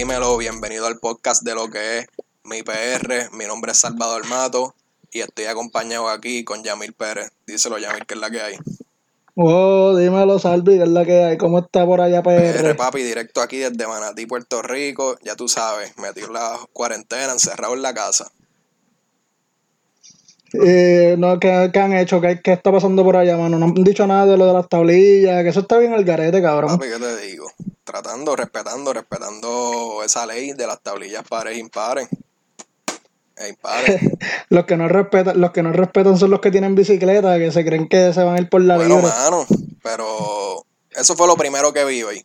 Dímelo, bienvenido al podcast de lo que es mi PR. Mi nombre es Salvador Mato y estoy acompañado aquí con Yamil Pérez. Díselo, Yamil, que es la que hay. Oh, dímelo, Salvi, que es la que hay. ¿Cómo está por allá, PR? PR, papi, directo aquí desde Manatí, Puerto Rico. Ya tú sabes, metido la cuarentena, encerrado en la casa. Eh, no, ¿qué, qué han hecho? ¿Qué, ¿Qué está pasando por allá, mano? No han dicho nada de lo de las tablillas, que eso está bien al garete, cabrón. Papi, ¿qué te digo? Tratando, respetando, respetando esa ley de las tablillas pares e impares. E impares. los que no respetan, los que no respetan son los que tienen bicicleta, que se creen que se van a ir por la bueno, libre. mano, pero eso fue lo primero que vi hoy.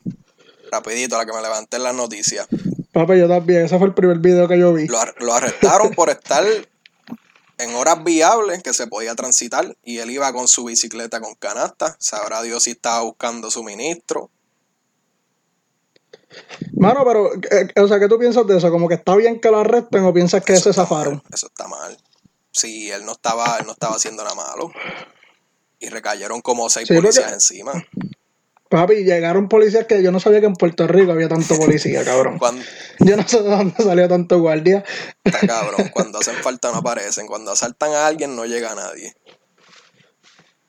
Rapidito, a la que me levanté en las noticias. Papi, yo también, ese fue el primer video que yo vi. Lo, ar- lo arrestaron por estar en horas viables que se podía transitar y él iba con su bicicleta con canasta. Sabrá Dios si estaba buscando suministro. Mano, pero, eh, o sea, ¿qué tú piensas de eso? ¿Como que está bien que lo arresten o piensas que se está zafaron? mal, eso está mal. Sí, él no estaba, él no estaba haciendo nada malo. Y recayeron como seis Sí, porque- policías encima. Papi, llegaron policías que yo no sabía que en Puerto Rico había tanto policía, cabrón. Cuando, Yo no sé de dónde salió tanto guardia. está cabrón, cuando hacen falta no aparecen. Cuando asaltan a alguien no llega nadie.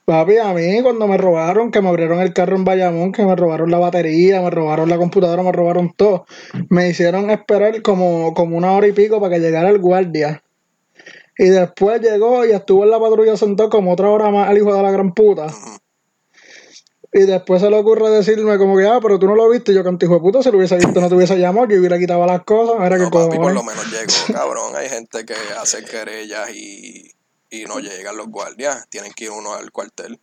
Papi, a mí cuando me robaron, que me abrieron el carro en Bayamón, que me robaron la batería, me robaron la computadora, me robaron todo, me hicieron esperar como, como una hora y pico para que llegara el guardia. Y después llegó y estuvo en la patrulla sentado como otra hora más al hijo de la gran puta. Y después se le ocurre decirme como que, ah, pero tú no lo viste. Yo, canto hijo de puta, si lo hubiese visto no te hubiese llamado, yo hubiera quitado las cosas. Que No, papi, por lo menos llegó, cabrón. Hay gente que hace querellas y, y no llegan los guardias. Tienen que ir uno al cuartel.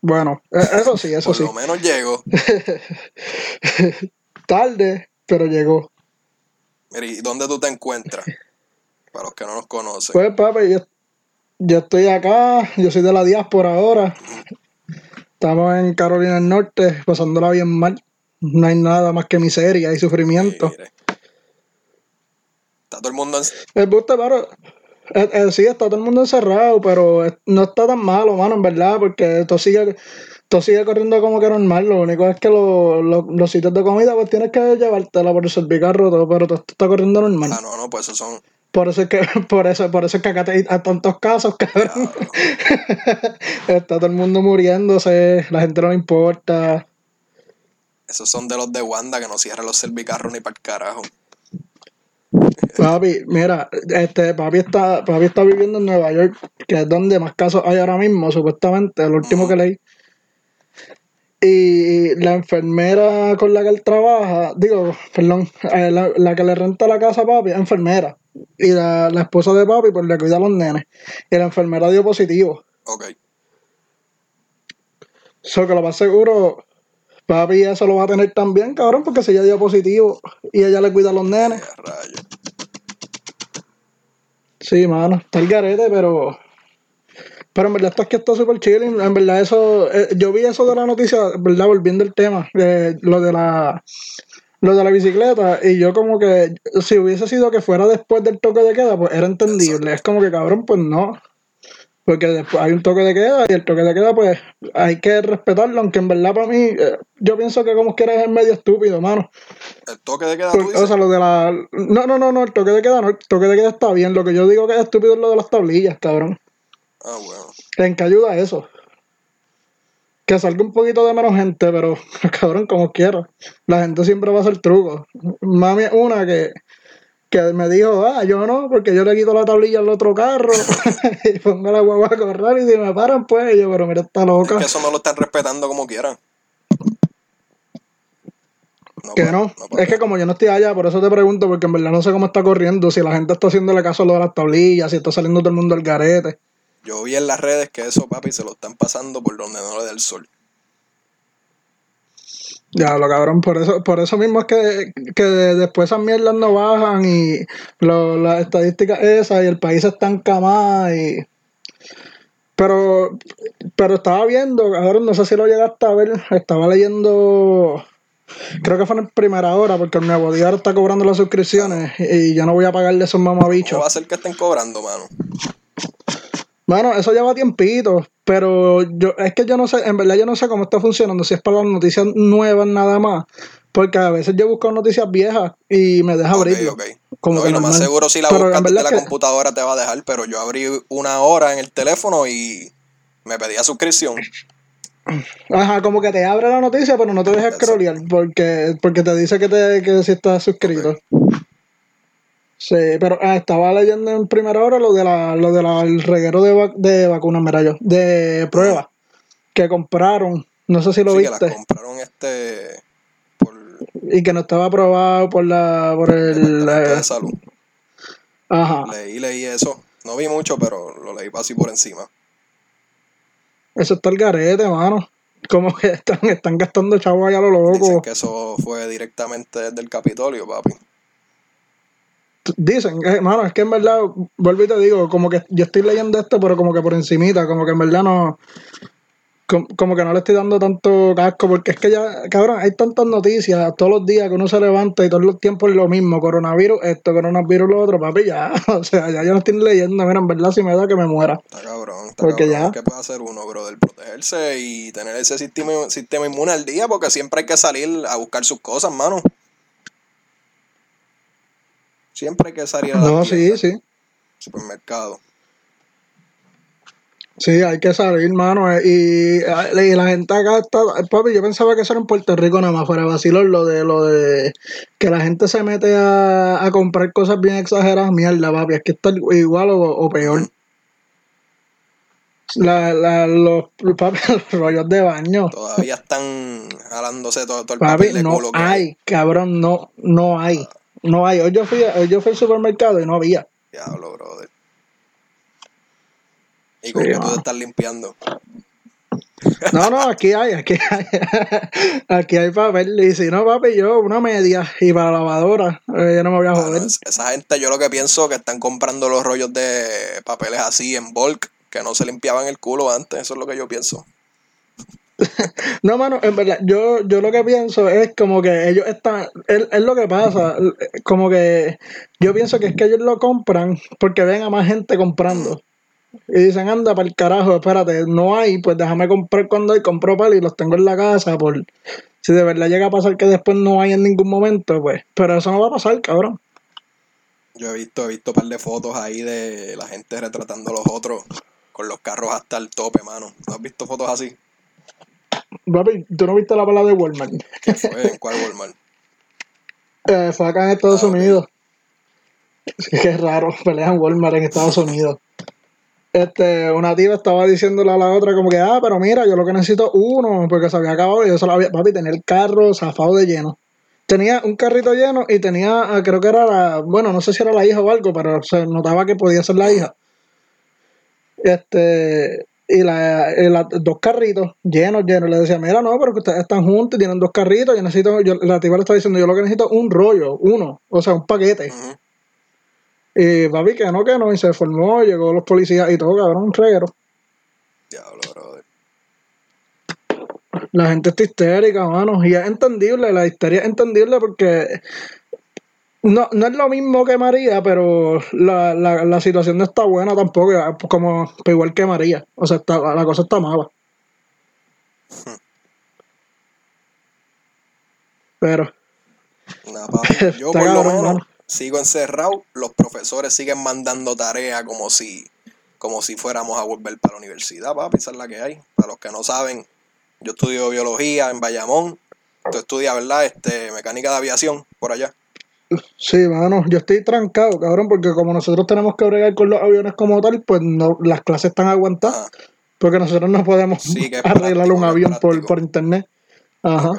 Bueno, eh, eso sí, eso Por sí. lo menos llego. Tarde, pero llegó. Mira, ¿y dónde tú te encuentras? Para los que no nos conocen. Pues, papi, yo, yo estoy acá, yo soy de la diáspora ahora. Estamos en Carolina del Norte, pasándola bien mal. No hay nada más que miseria y sufrimiento. Mire. Está todo el mundo en... El buste, pero, eh, eh, sí, está todo el mundo encerrado, pero no está tan malo, mano, en verdad, porque todo sigue, todo sigue corriendo como que normal. Lo único es que lo- lo- los sitios de comida, pues tienes que llevártela por el servicarro, todo, pero todo está corriendo normal. Ah, no, no, pues esos son... Por eso es que, por eso, por eso es que acá te- hay tantos casos, cabrón. Está todo el mundo muriéndose, la gente no le importa. Esos son de los de Wanda que no cierran los servicarros ni para el carajo. Papi, mira, este, papi está, papi está viviendo en Nueva York, que es donde más casos hay ahora mismo, supuestamente, lo último que leí. Y la enfermera con la que él trabaja, digo, perdón, eh, la, la que le renta la casa a papi es enfermera. Y la, la esposa de papi, pues le cuida a los nenes. Y la enfermera dio positivo. Ok. So que lo más seguro, papi eso lo va a tener también, cabrón, porque si ella dio positivo y ella le cuida a los nenes. Sí, mano, está el garete, pero. Pero en verdad esto aquí está súper chilling. En verdad, eso. eh, yo vi eso de la noticia, ¿verdad? Volviendo al tema, eh, lo de la. Lo de la bicicleta, y yo como que, si hubiese sido que fuera después del toque de queda, pues era entendible. Es como que cabrón, pues no. Porque después hay un toque de queda y el toque de queda, pues hay que respetarlo, aunque en verdad para mí, eh, yo pienso que como quiera es medio estúpido, mano. El toque de queda, tú dices. o sea, lo de la. No, no, no, no, el toque de queda no, el toque de queda está bien. Lo que yo digo que es estúpido es lo de las tablillas, cabrón. Ah, bueno. ¿En qué ayuda eso? Que salga un poquito de menos gente, pero cabrón, como quiero. La gente siempre va a hacer trucos. Mami es una que, que me dijo, ah, yo no, porque yo le quito la tablilla al otro carro y pongo la guagua a correr y si me paran, pues y yo, pero mira, está loca. Es que eso no lo están respetando como quieran. No, Que no, es que como yo no estoy allá, por eso te pregunto, porque en verdad no sé cómo está corriendo, si la gente está haciéndole caso a lo de las tablillas, si está saliendo todo el mundo al garete. Yo vi en las redes que eso, papi, se lo están pasando por donde no le da el sol. Ya, lo cabrón, por eso, por eso mismo es que, que después esas mierdas no bajan y lo- las estadísticas esas y el país está encamado y pero pero estaba viendo, cabrón, no sé si lo llegaste a ver, estaba leyendo creo que fue en primera hora porque el nuevo día está cobrando las suscripciones y yo no voy a pagarle esos ¿Cómo mamabichos. va a ser que estén cobrando, mano? Bueno, eso lleva tiempito, pero yo es que yo no sé, en verdad yo no sé cómo está funcionando, si es para las noticias nuevas nada más, porque a veces yo busco noticias viejas y me deja Ok, abrirlo. ok. Como No, y lo más seguro si la Pero buscas desde la que- computadora te va a dejar, pero yo abrí una hora en el teléfono y me pedía suscripción. Ajá, como que te abre la noticia, pero no te deja Exacto. scrollear porque, porque te dice que, te, que si estás suscrito. Sí, pero ah, estaba leyendo en primera hora lo de la, lo de la, el reguero de, vac- de vacunas, mira yo, de pruebas que compraron, no sé si lo sí, que las viste, compraron este por y que no estaba aprobado por la, por el, Departamento eh, de Salud. ajá, Leí, leí eso. No vi mucho, pero lo leí así por encima. eso está el garete, mano. Como que están, están gastando chavos allá a lo Dicen loco. que eso fue directamente desde el Capitolio, papi. Dicen, eh, mano, es que en verdad, vuelvo y te digo, como que yo estoy leyendo esto, pero como que por encimita, como que en verdad no, com- como, que no le estoy dando tanto casco, porque es que ya, cabrón, hay tantas noticias todos los días que uno se levanta y todos los tiempos es lo mismo, coronavirus esto, coronavirus lo otro, papi, ya, o sea, ya yo no estoy leyendo, mira, en verdad si me da que me muera. Está cabrón, está Porque cabrón. ya. ¿Qué puede hacer uno, brother? Protegerse y tener ese sistema, sistema inmune al día, porque siempre hay que salir a buscar sus cosas, mano. Siempre hay que salir a la No, sí, sí. supermercado. Sí, hay que salir, mano. eh, Y, y la gente acá está. Papi, yo pensaba que eso era en Puerto Rico nada más, fuera vacilón, lo de lo de que la gente se mete a, a comprar cosas bien exageradas. Mierda, papi, es que está igual o, o peor. La, la, los, papi, los rollos de baño. Todavía están jalándose todo, todo el Papi, papel de no hay, cabrón, no, no hay. No hay. Hoy yo fui, hoy yo fui al supermercado y no había. Diablo, brother. ¿Y con Sí, qué tú te estás limpiando? No, no, aquí hay, aquí hay. Aquí hay papel. Y si no, papi, yo una media y para la lavadora. eh, yo no me voy a Mano, joder. es- esa gente, yo lo que pienso que están comprando los rollos de papeles así en bulk, que no se limpiaban el culo antes. Eso es lo que yo pienso. No, mano, en verdad, yo, yo lo que pienso es como que ellos están, es, lo que pasa, como que yo pienso que es que ellos lo compran porque ven a más gente comprando. Y dicen, anda para el carajo, espérate, no hay, pues déjame comprar cuando hay, compro pal y los tengo en la casa, por si de verdad llega a pasar que después no hay en ningún momento, pues, pero eso no va a pasar, cabrón. Yo he visto, he visto un par de fotos ahí de la gente retratando a los otros con los carros hasta el tope, mano. ¿No has visto fotos así? Papi, ¿tú no viste la palabra de Walmart? ¿Qué fue? ¿En cuál Walmart? Eh, fue acá en Estados Ah. Unidos. Que es raro, pelean Walmart en Estados Unidos. Este, una tía estaba diciéndole a la otra como que, ah, pero mira, yo lo que necesito uno, porque se había acabado y yo solo había, papi, tenía el carro zafado de lleno. Tenía un carrito lleno y tenía, ah, creo que era la, bueno, no sé si era la hija o algo, pero se notaba que podía ser la hija. Este, y la, y la- dos carritos llenos, llenos. Le decía, mira, no, pero que ustedes están juntos y tienen dos carritos. Yo necesito, yo, la tipa le estaba diciendo, yo lo que necesito es un rollo, uno, o sea, un paquete. Y papi, que no, que no, y se formó, llegó los policías y todo, cabrón, un reguero. Diablo, brother. La gente está histérica, mano, y es entendible, la histeria es entendible porque no, no es lo mismo que María, pero la, la, la situación no está buena tampoco, pues como pues igual que María, o sea, está, la cosa está mala. Pero, Nah, papi, Yo por lo menos sigo encerrado. Los profesores siguen mandando tarea como si, como si fuéramos a volver para la universidad, papi. Esa es la que hay. Para los que no saben, yo estudio biología en Bayamón. Tú estudias, ¿verdad? Este, mecánica de aviación por allá. Sí, mano, yo estoy trancado, cabrón, porque como nosotros tenemos que bregar con los aviones como tal, pues no, las clases están aguantadas, Ajá. porque nosotros no podemos Sí, arreglar un avión por, por internet. Ajá.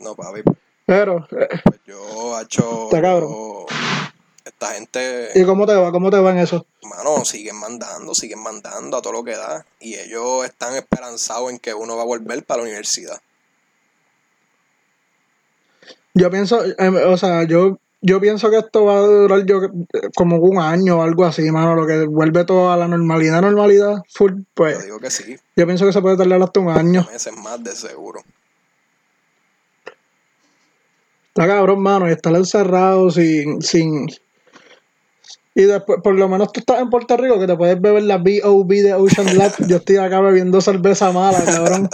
No, papi. Pero, eh, Pues yo, hecho. Está cabrón. Esta gente. ¿y cómo te va? ¿Cómo te va en eso? Mano, siguen mandando, siguen mandando a todo lo que da. Y ellos están esperanzados en que uno va a volver para la universidad. Yo pienso, eh, o sea, yo, yo pienso que esto va a durar yo como un año o algo así, mano, lo que vuelve todo a la normalidad, normalidad, full, Yo pues digo que sí, yo pienso que se puede tardar hasta un año. meses más de seguro. Está cabrón, mano, y estar encerrado sin, sin, Y después, por lo menos tú estás en Puerto Rico que te puedes beber la B.O.B. de Ocean Lab. Yo estoy acá bebiendo cerveza mala, cabrón.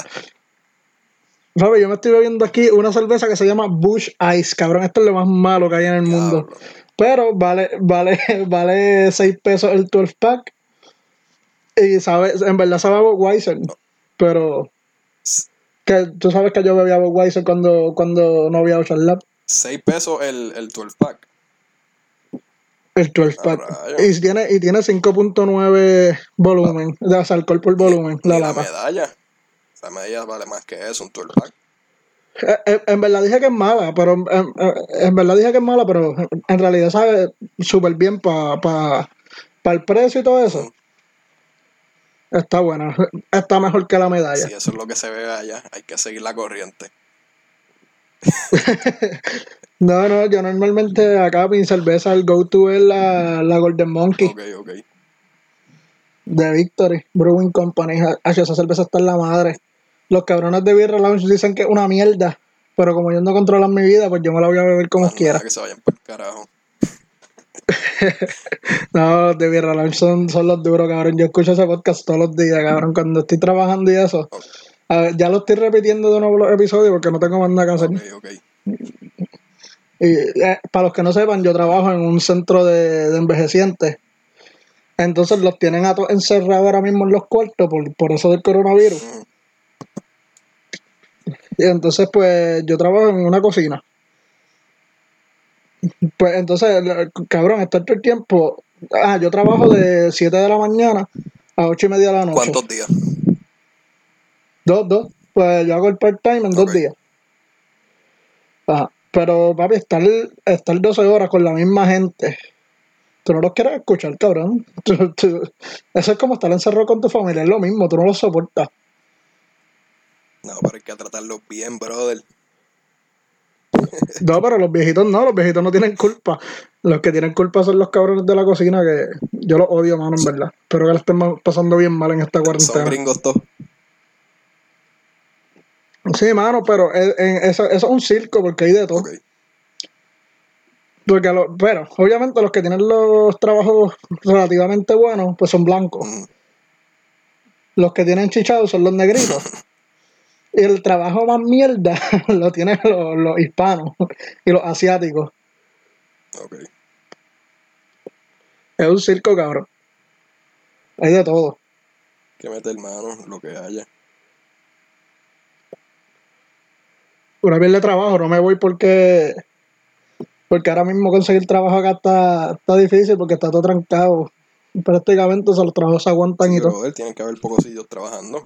Fabi, yo me estoy bebiendo aquí una cerveza que se llama Bush Ice, cabrón. Esto es lo más malo que hay en el mundo. Diablo. Pero vale, vale, vale 6 pesos el 12 pack. Y sabe, en verdad sabe a Budweiser. Pero que tú sabes que yo bebía Budweiser cuando, cuando no había Ocean Lab. 6 pesos el, el 12 pack. El 12 Ah, pack. Y tiene, y tiene 5.9 volumen, de o sea, alcohol por volumen, la Y la lata. medalla. La medalla vale más que eso, un 12 pack. Eh, eh, En verdad dije que es mala, pero en, en- en verdad dije que es mala, pero en realidad sabe súper bien para pa, pa el precio y todo eso. Está buena, está mejor que la medalla. Si eso es lo que se ve allá, hay que seguir la corriente. No, no, yo normalmente acá mi cerveza, el go-to es la, la Golden Monkey Ok, ok. de Victory Brewing Company. Ah, esa cerveza está en la madre. Los cabrones de Beer Lounge dicen que es una mierda, pero como ellos no controlan mi vida, pues yo me la voy a beber como Más quiera. que se vayan por el carajo. No, los de Birra Lounge son, son los duros, cabrón. Yo escucho ese podcast todos los días, cabrón. Cuando estoy trabajando y eso. Ver, ya lo estoy repitiendo de nuevo los episodios porque no tengo más nada que hacer. Ok, ok. Y eh, para los que no sepan, yo trabajo en un centro de, de envejecientes. Entonces los tienen a todos encerrados ahora mismo en los cuartos por, por eso del coronavirus. Mm, Y entonces, pues, yo trabajo en una cocina. Pues entonces, cabrón, estar todo el tiempo. Ah, yo trabajo de 7 de la mañana a 8 y media de la noche. ¿Cuántos días? Dos, dos. Pues yo hago el part-time en dos días. Ajá. Pero, papi, estar, estar 12 horas con la misma gente. Tú no los quieres escuchar, cabrón. Tú- tú- eso es como estar encerrado con tu familia, es lo mismo, tú no lo soportas. No, pero hay que tratarlos bien, brother. No, pero los viejitos no, los viejitos no tienen culpa. Los que tienen culpa son los cabrones de la cocina, que yo los odio, mano, en verdad. Espero que la estén pasando bien mal en esta Son cuarentena. gringos todos. Sí, mano, pero eso, es un circo porque hay de todo. Ok. Porque, lo- pero, obviamente, los que tienen los trabajos relativamente buenos, pues son blancos. Mm, Los que tienen chichados son los negritos. El trabajo más mierda lo tienen los, los hispanos y los asiáticos. ok. Es un circo, cabrón. Hay de todo. Que meter mano, lo que haya. Una vez de trabajo, no me voy porque porque ahora mismo conseguir trabajo acá está, está difícil porque está todo trancado. Prácticamente o sea, los trabajos se aguantan y todo. tienen que haber pocos sitios trabajando.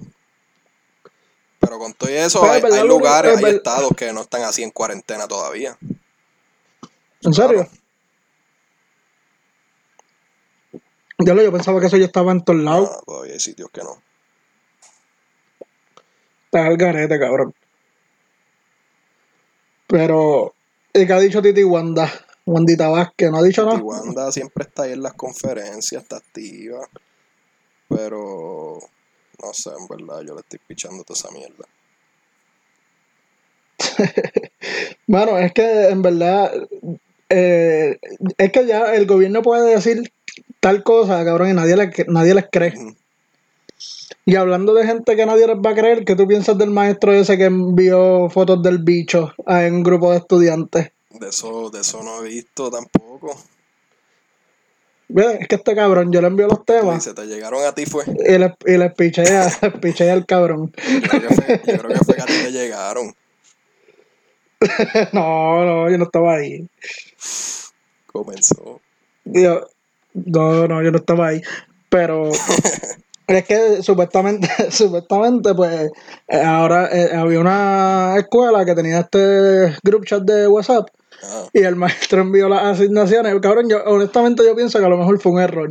Pero con todo eso, Pero hay, verdad, hay lo- lugares, es hay estados que no están así en cuarentena todavía. ¿En serio? Yo, lo- yo pensaba que eso ya estaba en todos lados. No, todavía hay sitios que no. Está el garete, cabrón. Pero, ¿y qué ha dicho Titi Wanda? Wandita Vázquez, ¿no ha dicho nada? Y Wanda siempre está ahí en las conferencias, está activa. Pero no sé, en verdad, yo le estoy pichando toda esa mierda. Bueno, es que en verdad, eh, es que ya el gobierno puede decir tal cosa, cabrón, y nadie, le, nadie les cree. Y hablando de gente que nadie les va a creer, ¿qué tú piensas del maestro ese que envió fotos del bicho a un grupo de estudiantes? De eso, de eso no he visto tampoco. Ve, Es que este cabrón, yo le envío los temas dices, te llegaron a ti fue. y les, y les pichea, les pichea al cabrón. Yo creo, que fue, yo creo que fue que a ti te llegaron. no, no, yo no estaba ahí. Comenzó. Yo, no, no, yo no estaba ahí. Pero es que supuestamente, supuestamente, pues, eh, ahora eh, había una escuela que tenía este group chat de WhatsApp Ah, y el maestro envió las asignaciones. Cabrón, yo honestamente yo pienso que a lo mejor fue un error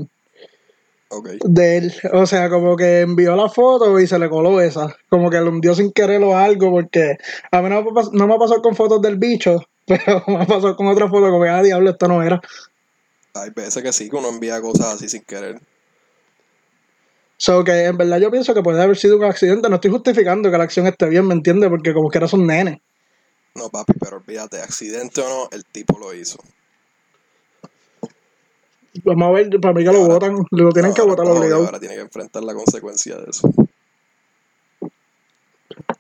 ok. de él. O sea, como que envió la foto y se le coló esa. Como que lo hundió sin querer o algo, porque a mí no me, pas- no me ha pasado con fotos del bicho, pero me ha pasado con otra foto como que, ah, diablo, esto no era. Hay veces que sí, que uno envía cosas así sin querer. So que en verdad yo pienso que puede haber sido un accidente. No estoy justificando que la acción esté bien, ¿me entiendes? Porque como que era un nene. No, papi, pero olvídate, accidente o no, el tipo lo hizo. Vamos a ver, para mí que lo votan, lo tienen que votar obligado. Ahora tiene que enfrentar la consecuencia de eso.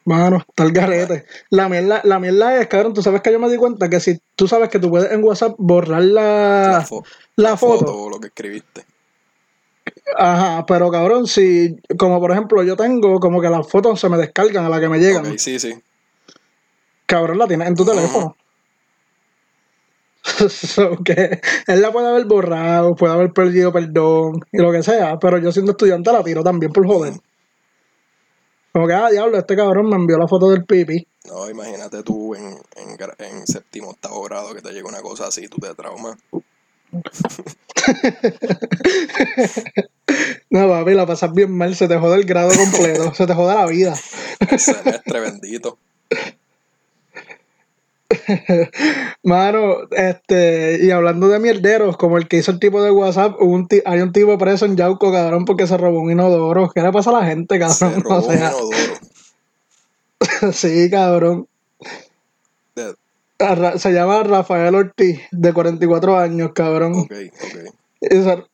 Mano, está el garete. La mierda, la mierda es, cabrón, tú sabes que yo me di cuenta que si tú sabes que tú puedes en WhatsApp borrar la, La, fo- la foto. o lo que escribiste. Ajá, pero cabrón, si, como por ejemplo yo tengo como que las fotos se me descargan a la que me llegan. Ok, sí, sí. Cabrón, la tienes en tu teléfono. So que él la puede haber borrado, puede haber perdido perdón y lo que sea, pero yo siendo estudiante la tiro también por joder. Como que, ah, diablo, este cabrón me envió la foto del pipi. No, imagínate tú en, en, en séptimo, octavo grado que te llega una cosa así, tú te traumas. No, papi, la pasas bien mal, se te jode el grado completo, se te jode la vida. Semestre bendito. Mano, este, y hablando de mierderos, como el que hizo el tipo de WhatsApp, hubo un ti- hay un tipo preso en Yauco, cabrón, porque se robó un inodoro. ¿Qué le pasa a la gente, Se cabrón? robó O sea, un inodoro. sí, cabrón. Se llama Rafael Ortiz, de 44 años, cabrón. ok, ok. Y se,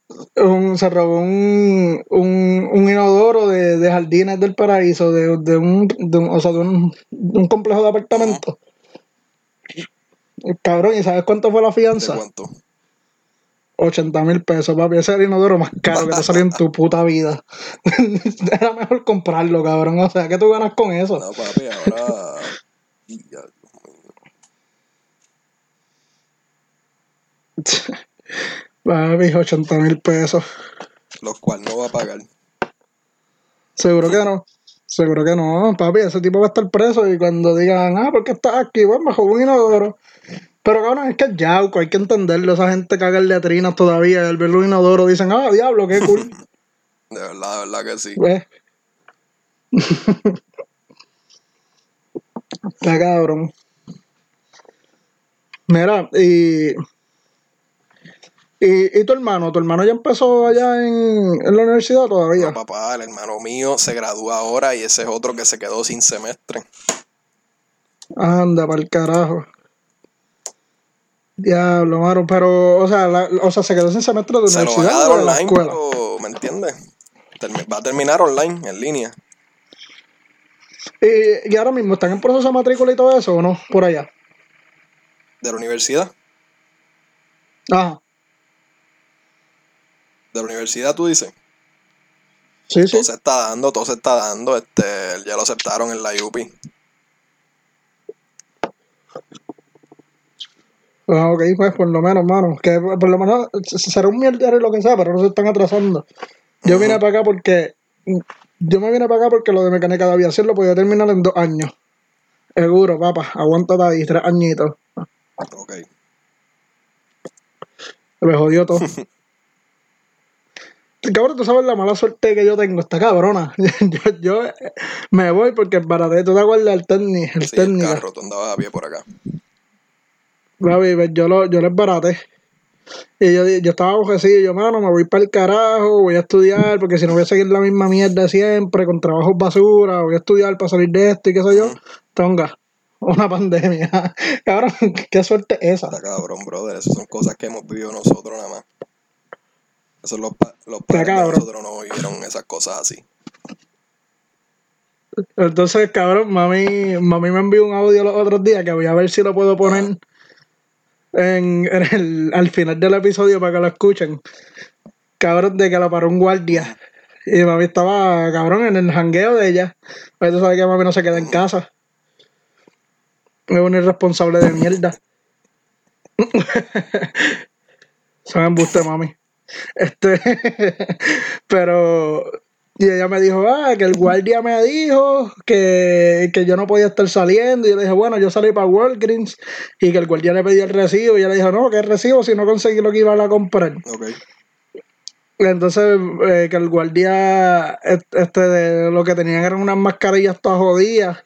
un- se robó un, un, un inodoro de, de Jardines del Paraíso, de, de, un, de, un, o sea, de, un, de un complejo de apartamentos. Cabrón, ¿y sabes cuánto fue la ¿De fianza? cuánto? 80 mil pesos, papi. Ese era el inodoro más caro que te salió en tu puta vida. era mejor comprarlo, cabrón. O sea, ¿qué tú ganas con eso? No, papi, ahora. Papi, 80 mil pesos. Los cuales no va a pagar. Seguro que no. Seguro que no, papi. Ese tipo va a estar preso y cuando digan, ah, ¿por qué estás aquí? Bueno, me robó un inodoro. Pero cabrón, es que es Yauco, hay que entenderlo. Esa gente caga en letrinas todavía. y Al ver un inodoro dicen, ah, diablo, qué cool. De verdad, de verdad que sí. ¿Ves? Está cabrón. Mira, y, y. ¿Y tu hermano? ¿Tu hermano ya empezó allá en, en la universidad todavía? No, papá, el hermano mío se gradúa ahora y ese es otro que se quedó sin semestre. Anda, para el carajo. Diablo, mano. Pero, o sea, la- o sea, se quedó sin semestre de Se lo van a universidad dar o online, escuela. pero, ¿me entiendes? Va a terminar online, en línea. Y, y ahora mismo están en proceso de matrícula y todo eso, ¿o no? Por allá. ¿De la universidad? Ajá. ¿De la universidad tú dices? Sí, sí. Todo se está dando, todo se está dando. Este, ya lo aceptaron en la UPI. Ah, ok, pues por lo menos, mano. Que por lo menos será un mierdero y lo que sea, pero no se están atrasando. Yo vine para acá porque. Yo me vine para acá porque lo de mecánica de aviación lo podía terminar en dos años. Seguro, papá. Aguántate ahí, tres añitos. Ok. Me jodió todo. Cabrón, tú sabes la mala suerte que yo tengo, esta cabrona. yo, yo me voy porque baraté, tú te acuerdas el técnico, el Sí, el técnico. carro, tú andabas a pie por acá. Yo, lo, yo les baraté. Y yo, yo estaba aborrecido, yo, mano, me voy para el carajo, voy a estudiar, porque si no voy a seguir la misma mierda siempre, con trabajos basura, voy a estudiar para salir de esto y qué sé yo. Tonga, una pandemia. Cabrón, qué suerte esa. Está cabrón, brother. Esas son cosas que hemos vivido nosotros nada más. Esos los, pa- los padres de nosotros no vivieron esas cosas así. Entonces, cabrón, mami, mami me envió un audio los otros días que voy a ver si lo puedo poner en, en el, al final del episodio para que lo escuchen. Cabrón, de que la paró un guardia. Y mami estaba, cabrón, en el jangueo de ella. Pues tú sabes que mami no se queda en casa. Es un irresponsable de mierda. Son embuste, mami. Este, pero, y ella me dijo, ah, que el guardia me dijo que, que yo no podía estar saliendo. Y yo le dije, bueno, yo salí para Walgreens y que el guardia le pedía el recibo. Y ella le dijo, no, que recibo si no conseguí lo que iba a comprar. Entonces, eh, que el guardia, este, de lo que tenían eran unas mascarillas todas jodidas.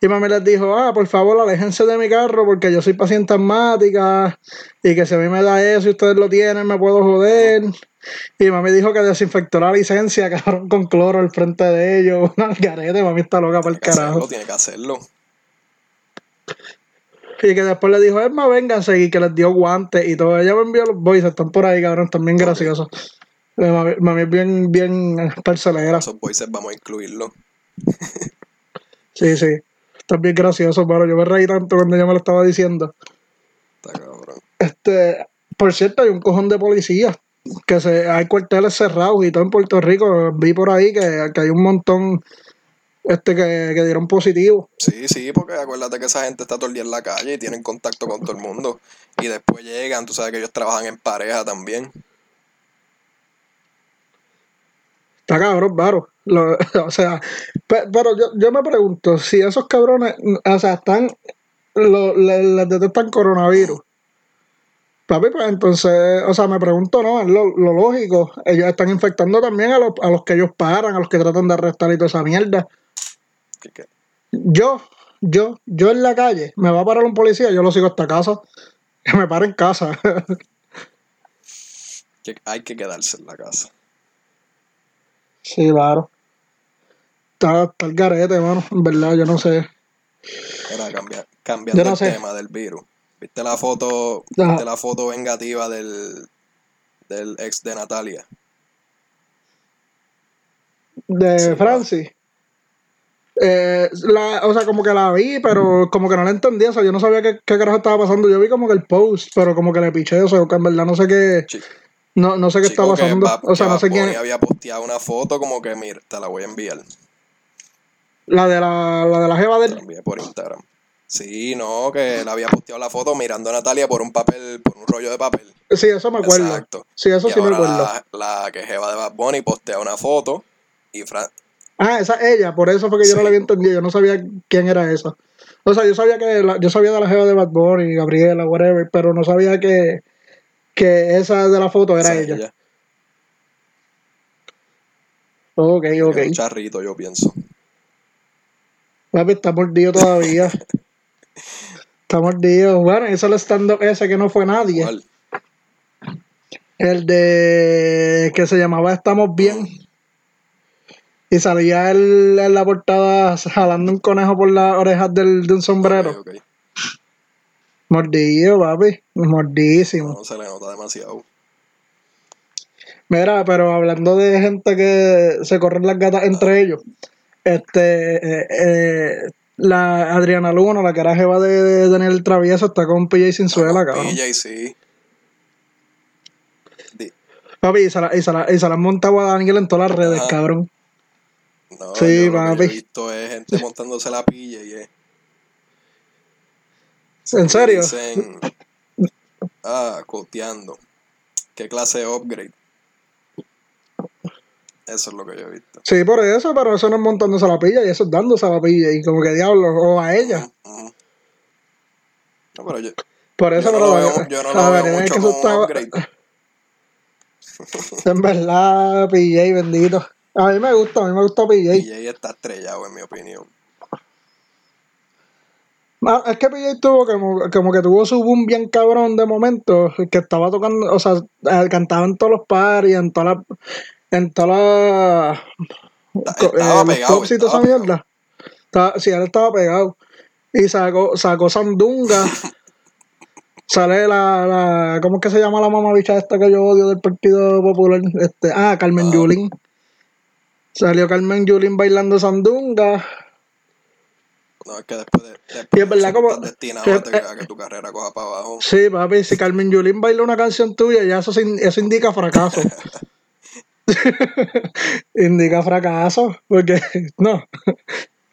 Y mami les dijo, ah, por favor, aléjense de mi carro porque yo soy paciente asmática y que si a mí me da eso y ustedes lo tienen, me puedo joder. Y mami dijo que desinfectó la licencia, cabrón, con cloro al frente de ellos. Una garete, mami está loca para el hacerlo, carajo. tiene que hacerlo. Y que después le dijo, es más, vénganse, y que les dio guantes y todo. Ella me envió los boys, están por ahí, cabrón, también graciosos. Eh, Mami, mami es bien, bien parcelera. Esos voices vamos a incluirlo. Sí, sí. Están bien graciosos, pero yo me reí tanto cuando ella me lo estaba diciendo. Está cabrón. Este, por cierto, hay un cojón de policías. Que se, hay cuarteles cerrados y todo en Puerto Rico. Vi por ahí que, que hay un montón este que, que dieron positivo. Sí, sí, porque acuérdate que esa gente está todo el día en la calle y tienen contacto con todo el mundo. Y después llegan, tú sabes que ellos trabajan en pareja también. Está cabrón. Lo- o sea, pe- pero yo, yo me pregunto si esos cabrones, o sea, están, lo, le- les detectan coronavirus. Papi, pues entonces, o sea, me pregunto, ¿no? Es lo, lo lógico. Ellos están infectando también a los, a los que ellos paran, a los que tratan de arrestar y toda esa mierda. Que- que- Yo, yo, yo en la calle, me va a parar un policía, yo lo sigo hasta casa. Que me pare en casa. que hay que quedarse en la casa. sí, claro. Está, está el garete, mano. En verdad, yo no sé. Era cambia- cambiando no el sé. tema del virus. ¿Viste la foto, Ajá. viste la foto vengativa del, del ex de Natalia? De Sí, Francis. Eh, la, o sea, como que la vi, pero como que no la entendía. O sea, yo no sabía qué, qué carajo estaba pasando. Yo vi como que el post, pero como que le piché. O sea, que en verdad no sé qué. No, no sé qué está pasando. O sea, no sé quién. había posteado una foto como que, mira, te la voy a enviar. La de la, la de la jeva Te la del. envié por Instagram. Sí, no, que le había posteado la foto mirando a Natalia por un papel, por un rollo de papel. Sí, eso me acuerdo. Exacto. Sí, eso y sí me acuerdo. la, la que jeva de Bad Bunny postea una foto y Fran, Ah, esa es ella, por eso fue que yo no la había entendido, yo no sabía quién era esa. O sea, yo sabía que la- yo sabía de la jeva de Bad Bunny, Gabriela, whatever, pero no sabía que, que esa de la foto era esa ella. Ok, ok. Un charrito, yo pienso. Papi, está mordido todavía. está mordido. Bueno, eso es el stand-up ese que no fue nadie. El de que se llamaba Estamos Bien. Y salía él en la portada jalando un conejo por las orejas del, de un sombrero. Mordido, papi. Mordísimo. No se le nota demasiado. Mira, pero hablando de gente que se corren las gatas entre ellos, este, eh, eh, la Adriana Luna, la que era jeva de, de Daniel Travieso, está con PJ Sinzuela, cabrón. PJ, sí. Papi, y se la, y se la, y se la han montado a Daniel en todas las redes, cabrón. No, Sí, yo lo que yo papi. he visto es gente montándose la pilla y es. ¿En serio? Dicen, ah, coteando. ¿Qué clase de upgrade? Eso es lo que yo he visto. Sí, por eso, pero eso no es montándose la pilla y eso es dándose a la pilla y como que diablo, o a ella. No, pero yo, Por eso, yo no lo veo, yo no lo veo es que eso está-. En verdad, PJ, bendito. A mí me gusta, a mí me gusta PJ. PJ está estrellado, en mi opinión. Ah, es que PJ tuvo como, como que tuvo su boom bien cabrón de momento, que estaba tocando, o sea, eh, cantaba en todos los paris, en todas las, en todas las, Está- co- Estaba eh, pegado. esa estaba pegado. mierda. Estaba- sí, él estaba pegado. Y sacó, sacó Sandunga. Sale la, la, ¿cómo es que se llama la mamabicha esta que yo odio del Partido Popular? Este, ah, Carmen Ah. Yulín. Salió Carmen Yulín bailando Sandunga. No, es que después de. después Y es verdad como- destinado que- a, que tu carrera coja para abajo. Sí, papi, si Carmen Yulín baila una canción tuya, ya eso, eso indica fracaso. indica fracaso, porque no.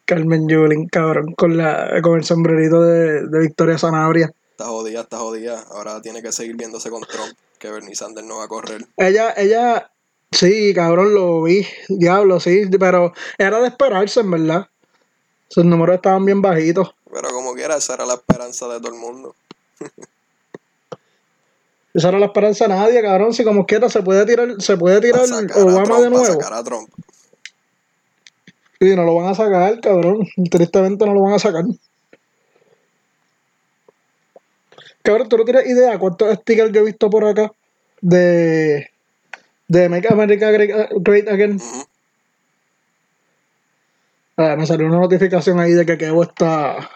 Carmen Yulín, cabrón, con la con el sombrerito de, de Victoria Sanabria. Está jodida, está jodida. Ahora tiene que seguir viéndose con Trump, que Bernie Sanders no va a correr. Ella, ella, sí, cabrón, lo vi, diablo, sí, pero era de esperarse, en verdad. Sus números estaban bien bajitos. Pero como quiera, esa era la esperanza de todo el mundo. Esa era la esperanza de nadie, cabrón. Si como quiera se puede tirar, se puede A tirar a Obama Trump, de a nuevo. sacar a Trump. Y no lo van a sacar, cabrón. Tristemente no lo van a sacar. Cabrón, tú no tienes idea cuántos stickers yo he visto por acá de, de Make America Great, Great Again. Ujú. Ah, me salió una notificación ahí de que Kevo está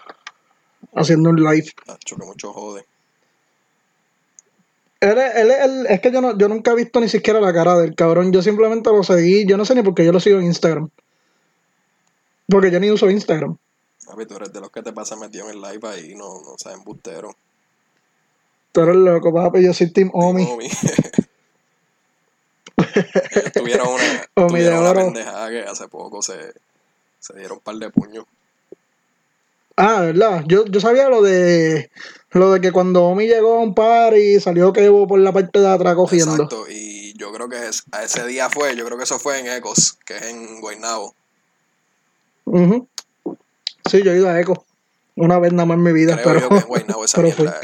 haciendo un live. Que mucho jode. Él, es- él, es el- es que yo, no, yo nunca he visto ni siquiera la cara del cabrón. Yo simplemente lo seguí. Yo no sé ni por qué yo lo sigo en Instagram. Porque yo ni uso Instagram. Papi, tú eres de los que te pasa metido en el live ahí, no, no sabes, embustero. Tú eres loco, papi. Yo soy Team Omi. Omi. Ellos tuvieron una, Omi tuvieron una pendejada que hace poco se, se dieron un par de puños. Ah, ¿verdad? Yo, yo sabía lo de lo de que cuando Omi llegó a un par y salió Kevo por la parte de atrás cogiendo. Exacto, y yo creo que es- a ese día fue, yo creo que eso fue en Ecos, que es en Guaynabo. Ujú. Sí, yo he ido a Eco. Una vez nada más en mi vida. Creo yo pero, que en Guaynabo esa pero mierda.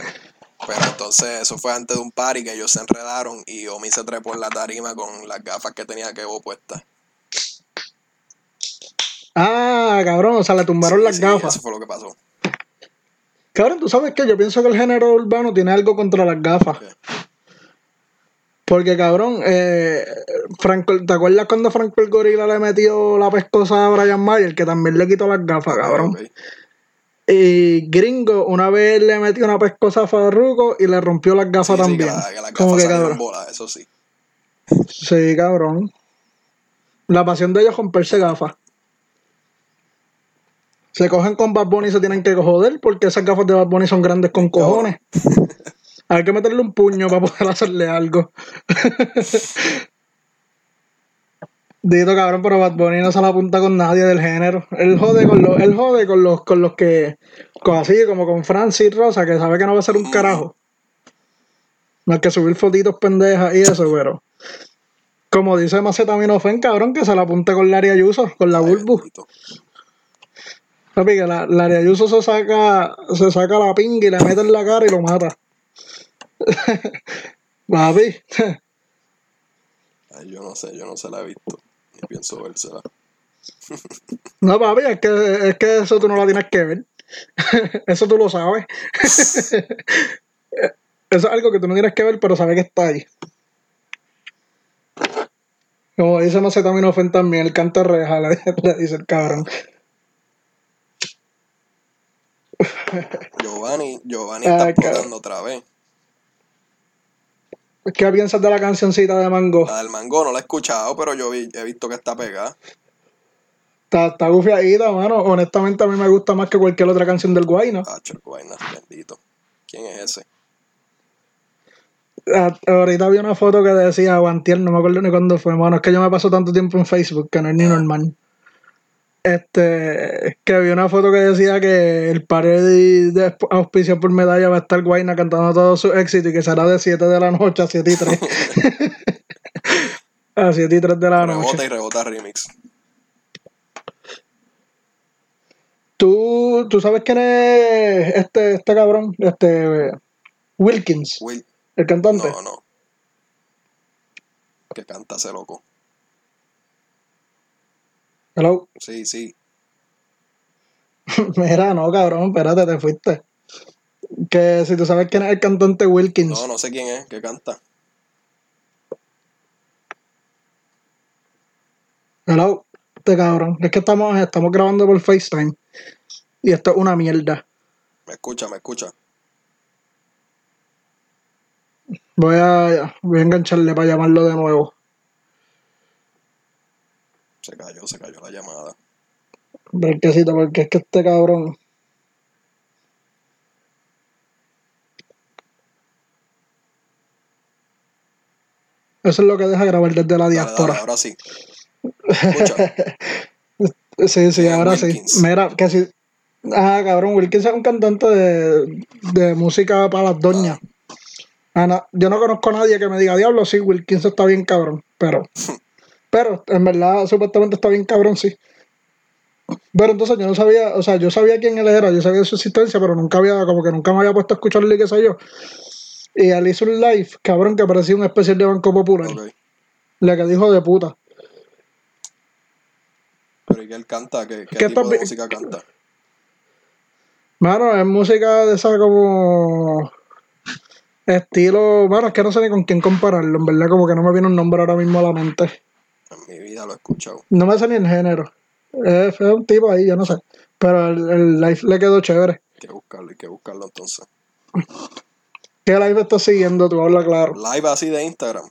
Pero entonces eso fue antes de un party que ellos se enredaron y Omi se trepó en la tarima con las gafas que tenía Kevo puestas. Ah, cabrón, o sea, le tumbaron Sí, las sí, gafas. Eso fue lo que pasó. Cabrón, tú sabes que yo pienso que el género urbano tiene algo contra las gafas. Porque, cabrón, eh, Franco, ¿te acuerdas cuando Franco el Gorila le metió la pescosa a Brian Mayer? Que también le quitó las gafas, cabrón. Y Gringo una vez le metió una pescosa a Farruko y le rompió las Sí, gafas sí, que, también. la- que las Como gafas que, cabrón. voladas, eso sí. Sí, cabrón. La pasión de ellos es romperse gafas. Se cogen con Bad Bunny y se tienen que joder porque esas gafas de Bad Bunny son grandes con cojones. Hay que meterle un puño para poder hacerle algo. Dito cabrón, pero Bad Bunny no se la apunta con nadie del género. Él jode con los, él jode con los, con los que, con así como con Francis Rosa, que sabe que no va a ser un carajo. No hay que subir fotitos pendejas y eso, pero. Como dice Macetaminofen, cabrón, que se la apunte con Larry Ayuso, con la Bulbu. Papi, que la, Larry Ayuso se saca, se saca la pinga y le mete en la cara y lo mata. Papi. Ay, yo no sé, yo no se la he visto. Ni pienso vérsela. No, papi, es que, es que eso tú no lo tienes que ver. eso tú lo sabes. eso es algo que tú no tienes que ver, pero sabes que está ahí. Como dice Macetaminofen también, el canta reja, le dice el cabrón. Giovanni, Giovanni Ay, está explotando otra vez. ¿Qué piensas de la cancioncita de Mango? La del mango no la he escuchado, pero yo vi- he visto que está pegada. Está, está gufiadita, mano. Honestamente, a mí me gusta más que cualquier otra canción del Guayna. Hacho, el bendito. ¿Quién es ese? Ah, Ahorita vi una foto que decía Guantier, no me acuerdo ni cuándo fue, mano. Es que yo me paso tanto tiempo en Facebook que no es ni Ah. normal. Este, que vi una foto que decía que el pared de auspicio por medalla va a estar Guayna cantando todo su éxito y que será de 7 de la noche a 7 y 3. a 7 y 3 de la Rebota noche. y rebota remix. ¿Tú, tú sabes quién es este, este cabrón, este Wilkins, Will, el cantante. no, no. Que canta ese loco. Hello. Sí, sí. Mira, no, cabrón, espérate, te fuiste. Que si tú sabes quién es el cantante Wilkins. No, no sé quién es, que canta. Hello, este cabrón. Es que estamos, estamos grabando por FaceTime. Y esto es una mierda. Me escucha, me escucha. Voy a, voy a engancharle para llamarlo de nuevo. Se cayó, se cayó la llamada. Brequecito, porque es que este cabrón. Eso es lo que deja grabar desde la diáspora. dale, ahora sí. Sí, sí, ¿Quién es ahora Wilkins? sí. Mira, que si. Ah, cabrón, Wilkins es un cantante de, de música para las doñas. Ah, no, yo no conozco a nadie que me diga, diablo, sí, Wilkins está bien cabrón. Pero, pero, en verdad, supuestamente está bien cabrón, sí. Pero entonces yo no sabía, o sea, yo sabía quién él era, yo sabía de su existencia, pero nunca había, como que nunca me había puesto a escucharle, qué sé yo. Y él hizo un live, cabrón, que parecía un especial de Banco Popular. Ok. La que dijo de puta. Pero ¿y qué él canta? ¿Qué, qué ¿Qué tipo de música canta? Mano, es música de esa como estilo, bueno, es que no sé ni con quién compararlo, en verdad como que no me viene un nombre ahora mismo a la mente. En mi vida lo he escuchado. No me sé ni el género. Es, un tipo ahí, yo no sé. Pero el, el live le quedó chévere. Hay que buscarlo, hay que buscarlo entonces. ¿Qué live estás siguiendo? Tú habla claro. Live así de Instagram.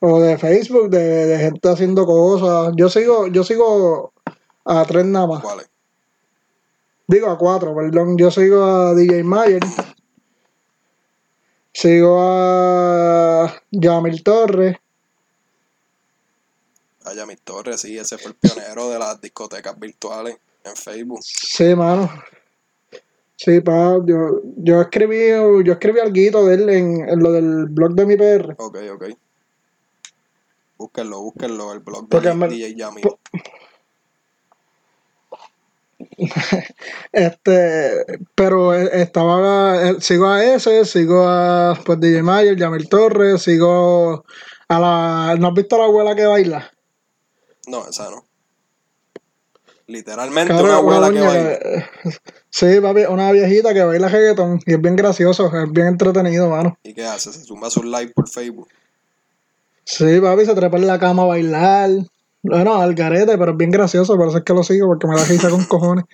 O de Facebook, de, de gente haciendo cosas. Yo sigo, yo sigo a tres nada más. ¿Cuáles? Digo a cuatro, perdón. Yo sigo a DJ Mayer. Sigo a Yamil Torres. A Yamil Torres, sí, ese fue el pionero de las discotecas virtuales en Facebook. Sí, mano. Sí, pa, yo, yo escribí, yo escribí algo de él en, en lo del blog de mi PR. Ok, ok. Búsquenlo, búsquenlo, el blog de me- DJ Yamil. po- Este, pero eh, estaba, eh, sigo a ese, sigo a pues DJ Mayer, Yamil Torres, sigo a la, ¿no has visto a la abuela que baila? No, esa no. Literalmente una abuela que baila. Sí, papi, una viejita que baila reggaeton y es bien gracioso, es bien entretenido, mano. ¿Y qué hace? Se suma su live por Facebook. Sí, papi, se trepa en la cama a bailar. Bueno, al garete, pero es bien gracioso, por eso es que lo sigo, porque me da risa con cojones.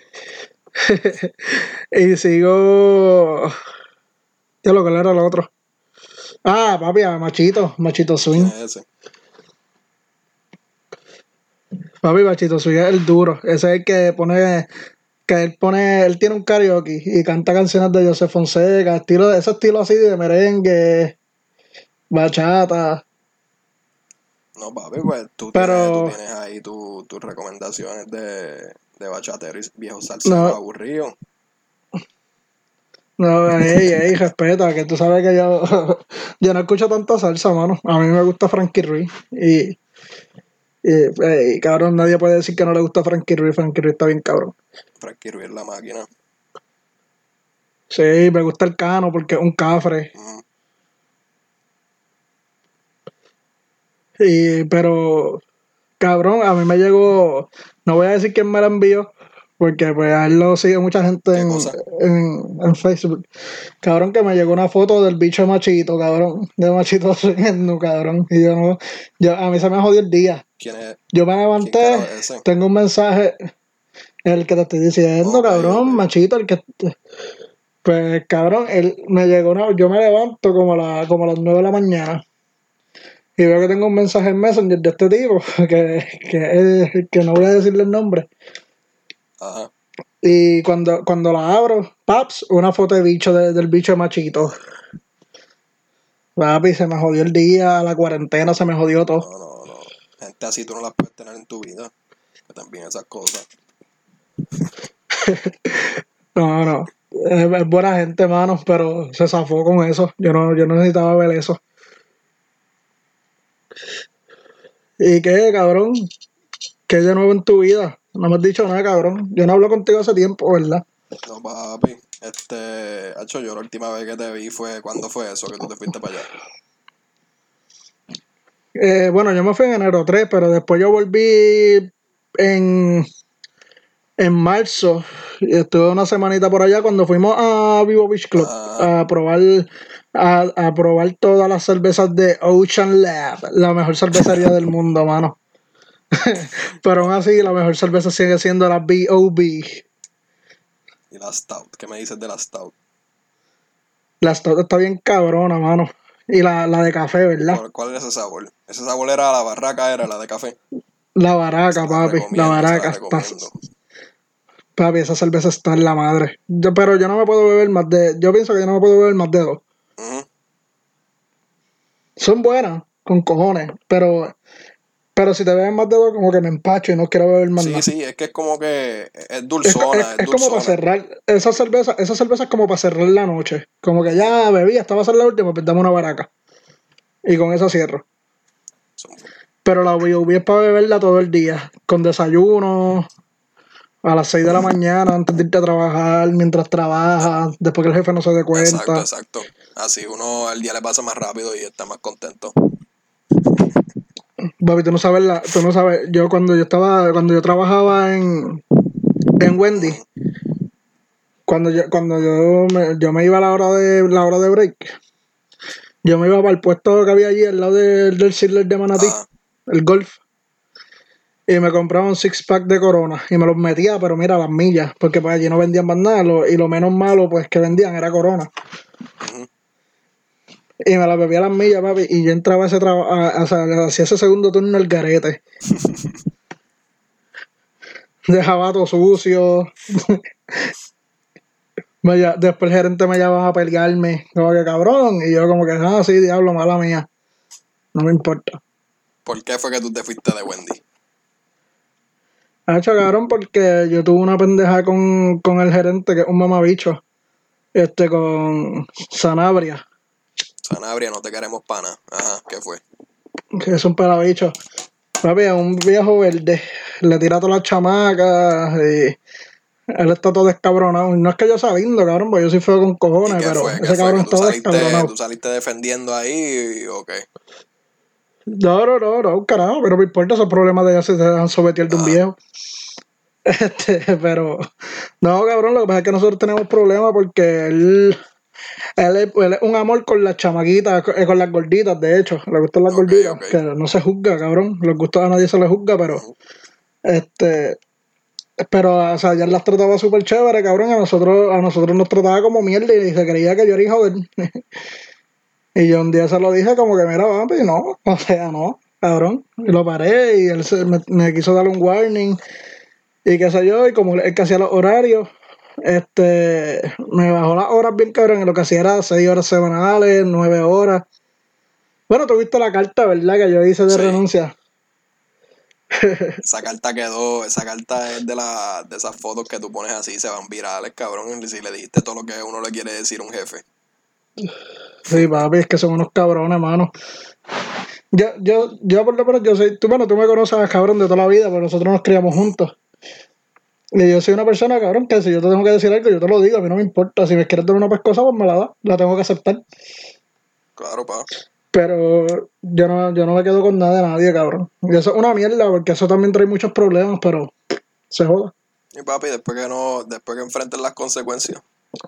y sigo. Ya lo que era lo otro. Ah, papi, a Machito, Machito Swing. ¿Quién es ese? Papi, Machito Swing es el duro. Ese es el que pone. Que él pone. Él tiene un karaoke y canta canciones de José Fonseca, estilo, ese estilo así de merengue, bachata. No, papi, pues tú, Pero- tienes, tú tienes ahí tu- tus recomendaciones de, de bachatero y viejo salsero No. aburrido. No, ey, ey, respeta, que tú sabes que yo, yo no escucho tanta salsa, mano. A mí me gusta Frankie Ruiz. Y, y ey, cabrón, nadie puede decir que no le gusta Frankie Ruiz. Frankie Ruiz está bien cabrón. Frankie Ruiz la máquina. Sí, me gusta el cano porque es un cafre. Y, pero, cabrón, a mí me llegó, no voy a decir quién me la envió, porque pues a él lo sigue mucha gente ¿Qué en, en, en Facebook. Cabrón, que me llegó una foto del bicho machito, cabrón, de machito cabrón. Y yo no, yo, a mí se me jodió el día. ¿Quién es? Yo me ¿Quién levanté, es tengo un mensaje, el que te estoy diciendo, Ok, cabrón, ok. machito, el que... Pues, cabrón, él me llegó una... Yo me levanto como a, la, como a las 9 de la mañana y veo que tengo un mensaje en Messenger de este tipo, que, que, que no voy a decirle el nombre. Ajá. Y cuando, cuando la abro, paps, una foto de bicho de- del bicho de machito. Papi, se me jodió el día, la cuarentena se me jodió todo. No, no. Gente así tú no las puedes tener en tu vida. Que también esas cosas. No, no. Es, buena gente, mano, pero se zafó con eso. Yo no, yo no necesitaba ver eso. ¿Y qué, cabrón? ¿Qué de nuevo en tu vida? No me has dicho nada, cabrón. Yo no hablo contigo hace tiempo, ¿verdad? No, papi. Este, hecho, yo la última vez que te vi fue, ¿cuándo fue eso? Que tú te fuiste para allá. Eh, bueno, yo me fui en enero 3, pero después yo volví en, en marzo. Y estuve una semanita por allá cuando fuimos a Vivo Beach Club Ah. a probar a, a probar todas las cervezas de Ocean Lab, la mejor cervecería del mundo, mano. pero aún así, la mejor cerveza sigue siendo la B.O.B. Y la Stout. ¿Qué me dices de la Stout? La Stout está bien cabrona, mano. Y la, la de café, ¿verdad? ¿Cuál, cuál era ese sabor? Ese sabor era la barraca, era la de café. La baraca, papi. La baraca. Está. Papi, esa cerveza está en la madre. Yo, pero yo no me puedo beber más de. Yo pienso que yo no me puedo beber más de dos. Ujú. Son buenas, con cojones. Pero. Pero si te bebes más de dos, como que me empacho y no quiero beber más Sí, nada. sí, es que es como que es Es, dulzona, es- como para cerrar. Esa cerveza, esa cerveza es como para cerrar la noche. Como que ya bebí, esta va a ser la última, pues dame una baraca. Y con eso cierro. Pero la B.O.B. es para beberla todo el día. Con desayuno. A las 6 de la mañana, antes de irte a trabajar, mientras trabajas, después que el jefe no se dé cuenta. Exacto, exacto. Así uno el día le pasa más rápido y está más contento. Papi, tú no sabes la, tú no sabes, yo cuando yo estaba, cuando yo trabajaba en, en Wendy, cuando yo, cuando yo me, yo me iba a la hora de la hora de break, yo me iba para el puesto que había allí al lado del del Sizzler de Manatí, Ajá. el golf. y me compraba un six pack de corona y me los metía, pero mira, las millas, porque pues allí no vendían más nada lo- y lo menos malo pues que vendían era corona. Y me la bebía las millas, papi, y yo entraba a ese trabajo, o sea, hacía ese segundo turno el garete. Dejaba todo sucio. Después el gerente me llamaba a pelearme, como que cabrón, y yo como que, ah, sí, diablo, mala mía. No me importa. ¿Por qué fue que tú te fuiste de Wendy? Hecho cabrón porque yo tuve una pendeja con, con el gerente, que es un mamabicho, este, con Sanabria, Sanabria, no te queremos pana. Ajá, ¿qué fue? que es un pelabicho. Papi, es un viejo verde, le tira a todas las chamacas y él está todo descabronado. No es que yo sea lindo, cabrón, porque yo soy feo con ¿Y cojones, pero ese cabrón ¿Que tú está saliste, descabronado. tú saliste defendiendo ahí o qué? No, no, no, no, carajo, pero me importa esos problemas de ya se dejan someter de un Ah. viejo. Este, pero, no, cabrón, lo que pasa es que nosotros tenemos problemas porque él, él, es, él es un amor con las chamaquitas, eh, con las gorditas, de hecho, le gustan las gorditas, ok. que no se juzga, cabrón, los gustos a nadie se les juzga, pero, este, pero, o sea, ya las trataba súper chévere, cabrón, a nosotros, a nosotros nos trataba como mierda y se creía que yo era hijo de él. Y yo un día se lo dije como que, mira, papi, no, o sea, no, cabrón. Y lo paré y él se- me, me quiso dar un warning y qué sé yo, y como él que hacía los horarios, este, me bajó las horas bien cabrón, y lo que hacía era seis horas semanales, nueve horas. Bueno, tuviste la carta, ¿verdad? Que yo hice de Sí. renuncia. Esa carta quedó, esa carta es de la, de esas fotos que tú pones así, se van virales, cabrón. Y si le dijiste todo lo que uno le quiere decir a un jefe. Sí, papi, es que son unos cabrones, mano. Yo, yo, yo por lo menos, yo soy, tú, bueno, tú me conoces, cabrón, de toda la vida, pero nosotros nos criamos juntos. Y yo soy una persona, cabrón, que si yo te tengo que decir algo, yo te lo digo, a mí no me importa. Si me quieres dar una pescosa, pues me la da, la tengo que aceptar. Claro, pa. Pero yo no, yo no me quedo con nada de nadie, cabrón. Y eso es una mierda, porque eso también trae muchos problemas, pero se joda. Y papi, después que no, después que enfrenten las consecuencias.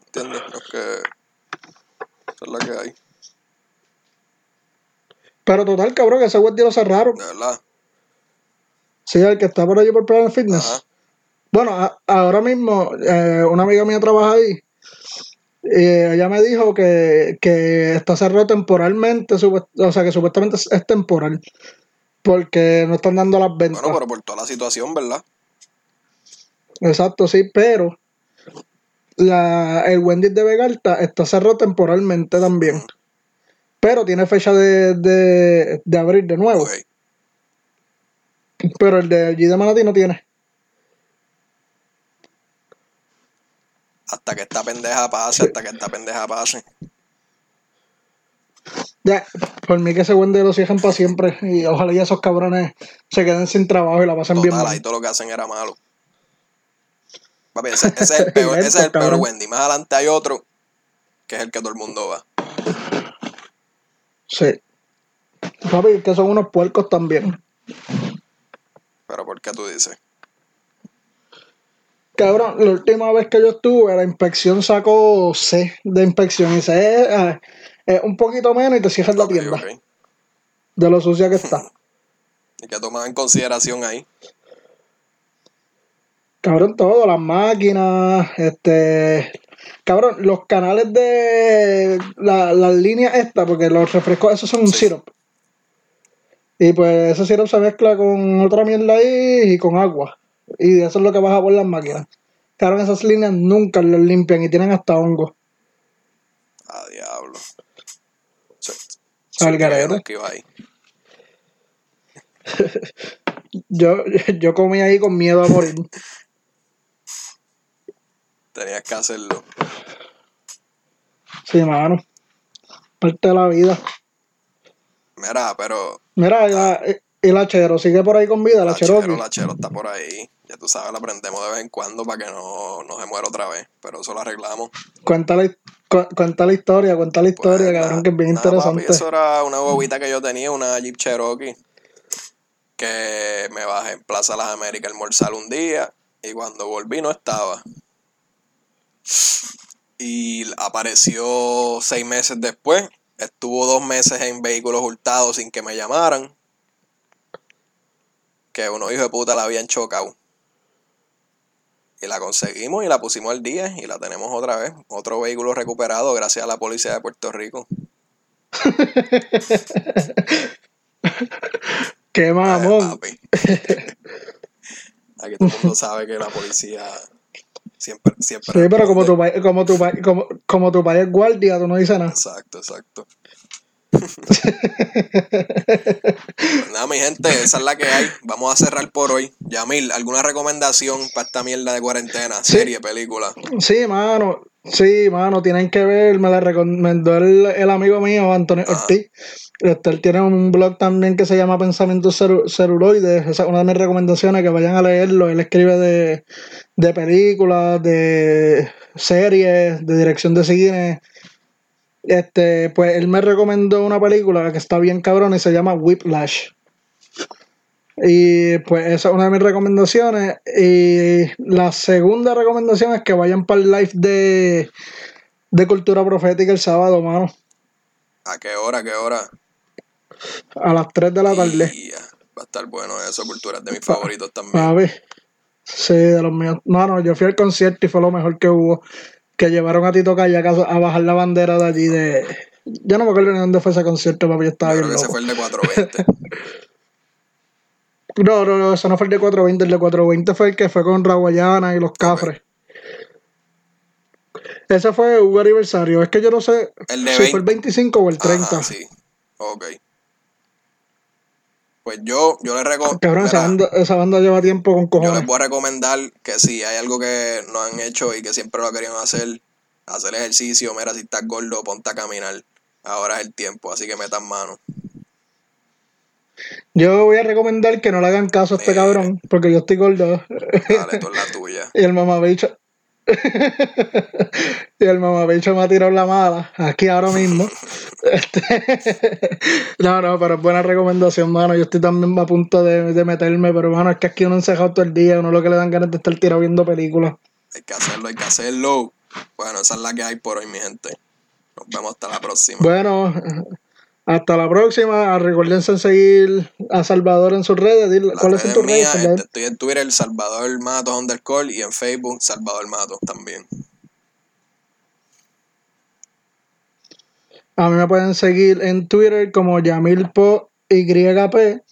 ¿Entiendes? Es que. Esa es la que hay. Pero total, cabrón, que ese Wendy lo cerraron. De verdad. Sí, el que está por allí por Planet Fitness. Ajá. Bueno, a- ahora mismo eh, una amiga mía trabaja ahí y ella me dijo que, que está cerrado temporalmente, o sea que supuestamente es, temporal porque no están dando las ventas. Bueno, pero por toda la situación, ¿verdad? Exacto, sí, pero la, el Wendy's de Vegalta está cerrado temporalmente también. Pero tiene fecha de, de, de abrir de nuevo. Pero el de allí de Manatí no tiene. Hasta que esta pendeja pase, hasta que esta pendeja pase. Ya, por mí que ese Wendy lo cierren para siempre. Y ojalá y esos cabrones se queden sin trabajo y la pasen bien mal. ahí todo lo que hacen era malo. Papi, ese, ese es el peor, ese es el peor. Wendy. Más adelante hay otro, que es el que todo el mundo va. Sí. Papi, que son unos puercos también. Pero ¿por qué tú dices? Cabrón, la última vez que yo estuve, la inspección sacó C de inspección. Y C es, es un poquito menos y te cierran la tienda. De lo sucia que está. ¿Y qué toman en consideración ahí? Cabrón, todo, las máquinas, este. Cabrón, los canales de la- las líneas estas, porque los refrescos, esos son un Sí. syrup. Y pues ese syrup se mezcla con otra mierda ahí y con agua. Y eso es lo que baja por las máquinas. Cabrón, esas líneas nunca las limpian y tienen hasta hongo. Ah, diablo. Sí. Al Sí, garete. que iba ahí. Yo, yo comí ahí con miedo a morir. Tenías que hacerlo. Sí, mano. Parte de la vida. Mira, pero Mira, ya, y- y la Chero, sigue por ahí con vida, la, la chero, Cherokee. la chero está por ahí. Ya tú sabes, la prendemos de vez en cuando para que no, no se muera otra vez. Pero eso lo arreglamos. Cuenta la, cu- cuenta la historia, cuenta la historia, Pues, cabrón, nada, que es bien interesante. papi, eso era una bobita que yo tenía, una Jeep Cherokee. Que me bajé en Plaza Las Américas a almorzar un día. Y cuando volví no estaba. Y apareció seis meses después. Estuvo dos meses en vehículos hurtados sin que me llamaran. que unos hijos de puta la habían chocado. Y la conseguimos y la pusimos al día y la tenemos otra vez. Otro vehículo recuperado gracias a la policía de Puerto Rico. Qué Ay, mamón. papi. Aquí todo el mundo sabe que la policía siempre, siempre. Sí, pero como tu, como, tu, como, como tu país es guardia, tú no dices nada. Exacto, exacto. Pues nada, mi gente, esa es la que hay. Vamos a cerrar por hoy. Yamil, ¿alguna recomendación para esta mierda de cuarentena? Sí. Serie, película. Sí, mano. Sí, mano, tienen que ver. Me la recomendó el, el amigo mío, Antonio Ajá. Ortiz. Este, él tiene un blog también que se llama Pensamientos Celu- Celuloides. Esa es una de mis recomendaciones, que vayan a leerlo. Él escribe de, de películas, de series, de dirección de cine. Este, pues él me recomendó una película que está bien cabrón y se llama Whiplash. Y pues esa es una de mis recomendaciones. Y la segunda recomendación es que vayan para el live de, de Cultura Profética el sábado, mano. ¿A qué hora? ¿A qué hora? A las 3 de la tarde. Y, ya, va a estar bueno eso, cultura es de mis favoritos también. Papi. Sí, de los míos. Mano, yo fui al concierto y fue lo mejor que hubo. Que llevaron a Tito Kayak a, bajar la bandera de allí de. Yo no me acuerdo ni dónde fue ese concierto, papi. Yo estaba Yo creo bien que ese loco. fue el de 420. No, no, no, eso no fue el de 420. El de 420 fue el que fue con Raguayana y los Cafres. Ese fue un aniversario. Es que yo no sé El de si fue el 25 o el 30. Ajá, sí. Ok. Pues yo, yo le recomiendo. Cabrón, esa banda, esa banda lleva tiempo con Yo cojones. les voy a recomendar que si hay algo que no han hecho y que siempre lo querían hacer, hacer ejercicio, mira, si estás gordo, ponte a caminar. Ahora es el tiempo, así que metan mano. Yo voy a recomendar que no le hagan caso a este cabrón, porque yo estoy gordo. Dale, tú es la tuya. y el mamabicho. y el mamabicho me ha tirado la mala, aquí ahora mismo. Este, no, no, pero es buena recomendación, mano. Yo estoy también a punto de, de meterme, pero mano, es que aquí uno encejado todo el día, uno lo que le dan ganas de estar tirado viendo películas. Hay que hacerlo, hay que hacerlo. Bueno, esa es la que hay por hoy, mi gente. Nos vemos hasta la próxima. Bueno, hasta la próxima. Recuerden seguir a Salvador en sus redes. ¿Cuáles son tus redes, este, estoy en Twitter, Salvador Matos underscore, y en Facebook, Salvador Matos también. A mí me pueden seguir en Twitter como YamilPo YP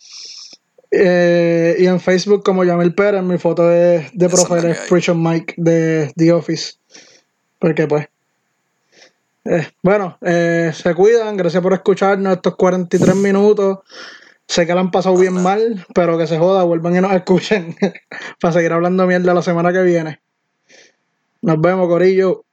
eh, y en Facebook como Yamil Pérez. Mi foto de, de es profile hay. Prison Mike de The Office. Porque pues. Eh, bueno, eh, se cuidan. Gracias por escucharnos estos 43 minutos. Sé que la han pasado bien mal, pero que se joda, vuelvan y nos escuchen para seguir hablando mierda la semana que viene. Nos vemos, Corillo.